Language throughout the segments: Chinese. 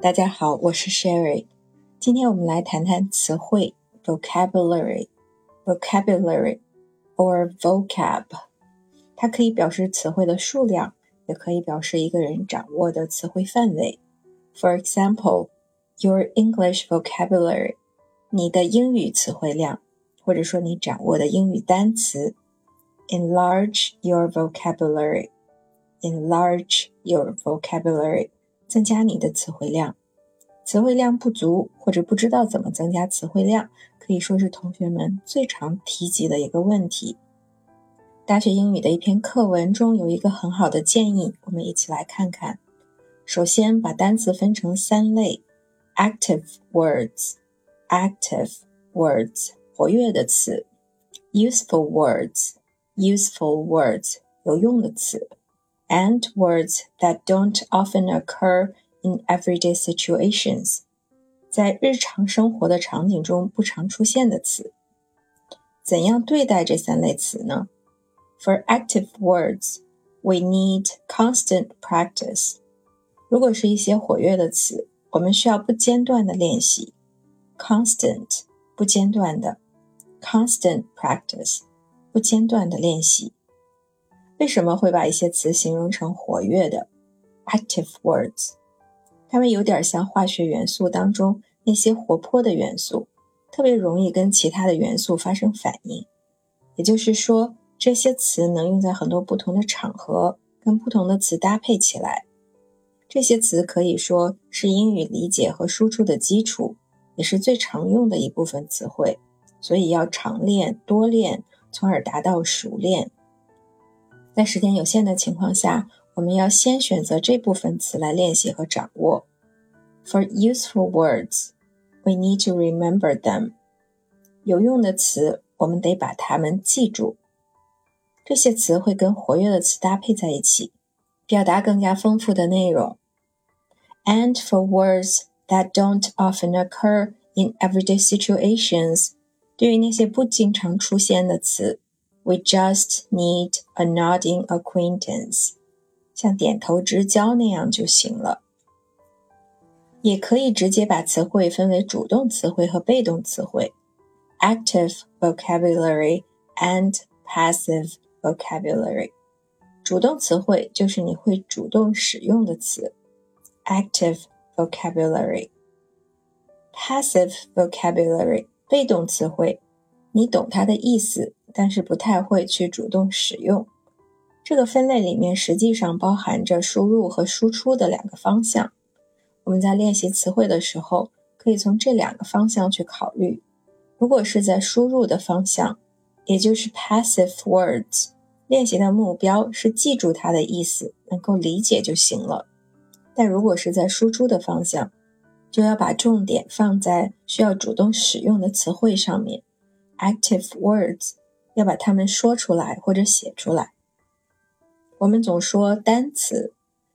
大家好，我是 Sherry。今天我们来谈谈词汇 （vocabulary），vocabulary or vocab。它可以表示词汇的数量，也可以表示一个人掌握的词汇范围。For example, your English vocabulary，你的英语词汇量，或者说你掌握的英语单词。Enlarge your vocabulary. Enlarge your vocabulary. 增加你的词汇量，词汇量不足或者不知道怎么增加词汇量，可以说是同学们最常提及的一个问题。大学英语的一篇课文中有一个很好的建议，我们一起来看看。首先，把单词分成三类：active words，active words，活跃的词；useful words，useful words，有用的词。and words that don't often occur in everyday situations，在日常生活的场景中不常出现的词。怎样对待这三类词呢？For active words, we need constant practice。如果是一些活跃的词，我们需要不间断的练习。Constant，不间断的；constant practice，不间断的练习。 为什么会把一些词形容成活跃的 active words？它们有点像化学元素当中那些活泼的元素，特别容易跟其他的元素发生反应。也就是说，这些词能用在很多不同的场合，跟不同的词搭配起来。这些词可以说是英语理解和输出的基础，也是最常用的一部分词汇。所以要常练、多练，从而达到熟练。在时间有限的情况下，我们要先选择这部分词来练习和掌握。For useful words, we need to remember them. 有用的词，我们得把它们记住。这些词会跟活跃的词搭配在一起，表达更加丰富的内容。And for words that don't often occur in everyday situations，对于那些不经常出现的词。We just need a nodding acquaintance，像点头之交那样就行了。也可以直接把词汇分为主动词汇和被动词汇，active vocabulary and passive vocabulary。主动词汇就是你会主动使用的词，active vocabulary。passive vocabulary，被动词汇， 你懂它的意思。但是不太会去主动使用。这个分类里面实际上包含着输入和输出的两个方向。我们在练习词汇的时候，可以从这两个方向去考虑。如果是在输入的方向，也就是 passive words，练习的目标是记住它的意思，能够理解就行了。但如果是在输出的方向，就要把重点放在需要主动使用的词汇上面，active words。要把它们说出来或者写出来。我们总说单词，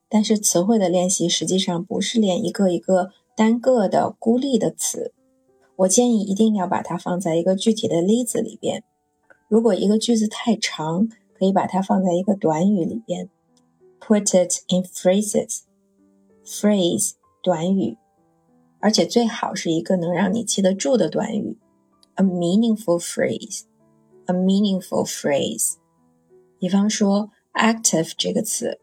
但是词汇的练习实际上不是练一个一个单个的孤立的词。我建议一定要把它放在一个具体的例子里边。如果一个句子太长，可以把它放在一个短语里边，put it in phrases。phrase 短语，而且最好是一个能让你记得住的短语，a meaningful phrase。a meaningful phrase。比方说，active 这个词，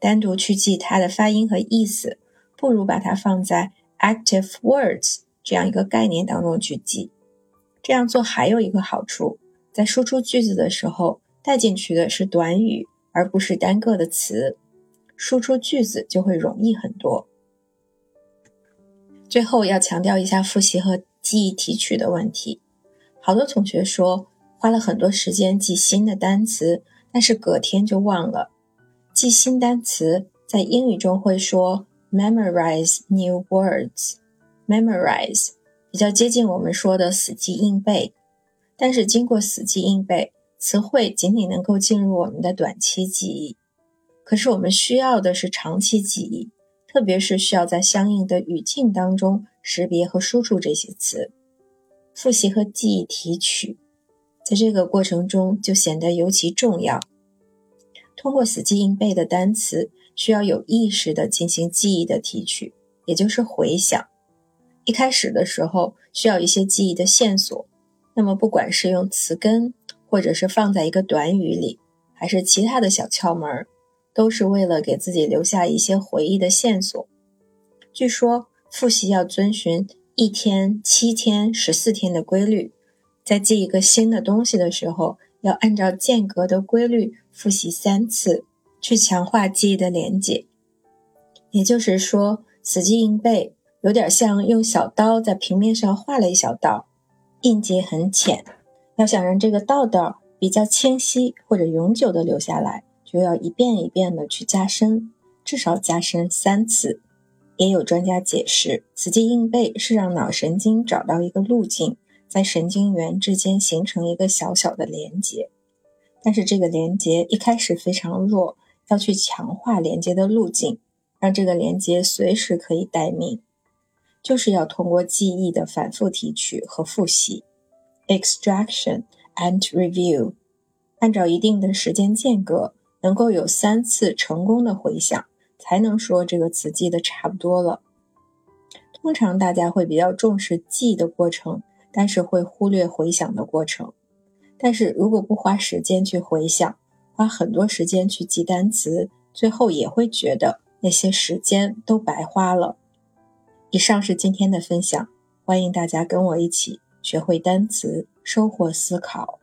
单独去记它的发音和意思，不如把它放在 active words 这样一个概念当中去记。这样做还有一个好处，在输出句子的时候，带进去的是短语，而不是单个的词，输出句子就会容易很多。最后要强调一下复习和记忆提取的问题。好多同学说。花了很多时间记新的单词，但是隔天就忘了。记新单词在英语中会说 memorize new words，memorize 比较接近我们说的死记硬背。但是经过死记硬背，词汇仅仅能够进入我们的短期记忆。可是我们需要的是长期记忆，特别是需要在相应的语境当中识别和输出这些词。复习和记忆提取。在这个过程中就显得尤其重要。通过死记硬背的单词，需要有意识的进行记忆的提取，也就是回想。一开始的时候需要一些记忆的线索，那么不管是用词根，或者是放在一个短语里，还是其他的小窍门，都是为了给自己留下一些回忆的线索。据说复习要遵循一天、七天、十四天的规律，在记一个新的东西的时候，要按照间隔的规律复习三次，去强化记忆的连结。也就是说，死记硬背有点像用小刀在平面上画了一小道，印记很浅。要想让这个道道比较清晰或者永久的留下来，就要一遍一遍的去加深，至少加深三次。也有专家解释，死记硬背是让脑神经找到一个路径，在神经元之间形成一个小小的连接。但是这个连接一开始非常弱，要去强化连接的路径，让这个连接随时可以待命，就是要通过记忆的反复提取和复习 （extraction and review），按照一定的时间间隔，能够有三次成功的回想。才能说这个词记得差不多了。通常大家会比较重视记的过程，但是会忽略回想的过程。但是如果不花时间去回想，花很多时间去记单词，最后也会觉得那些时间都白花了。以上是今天的分享，欢迎大家跟我一起学会单词，收获思考。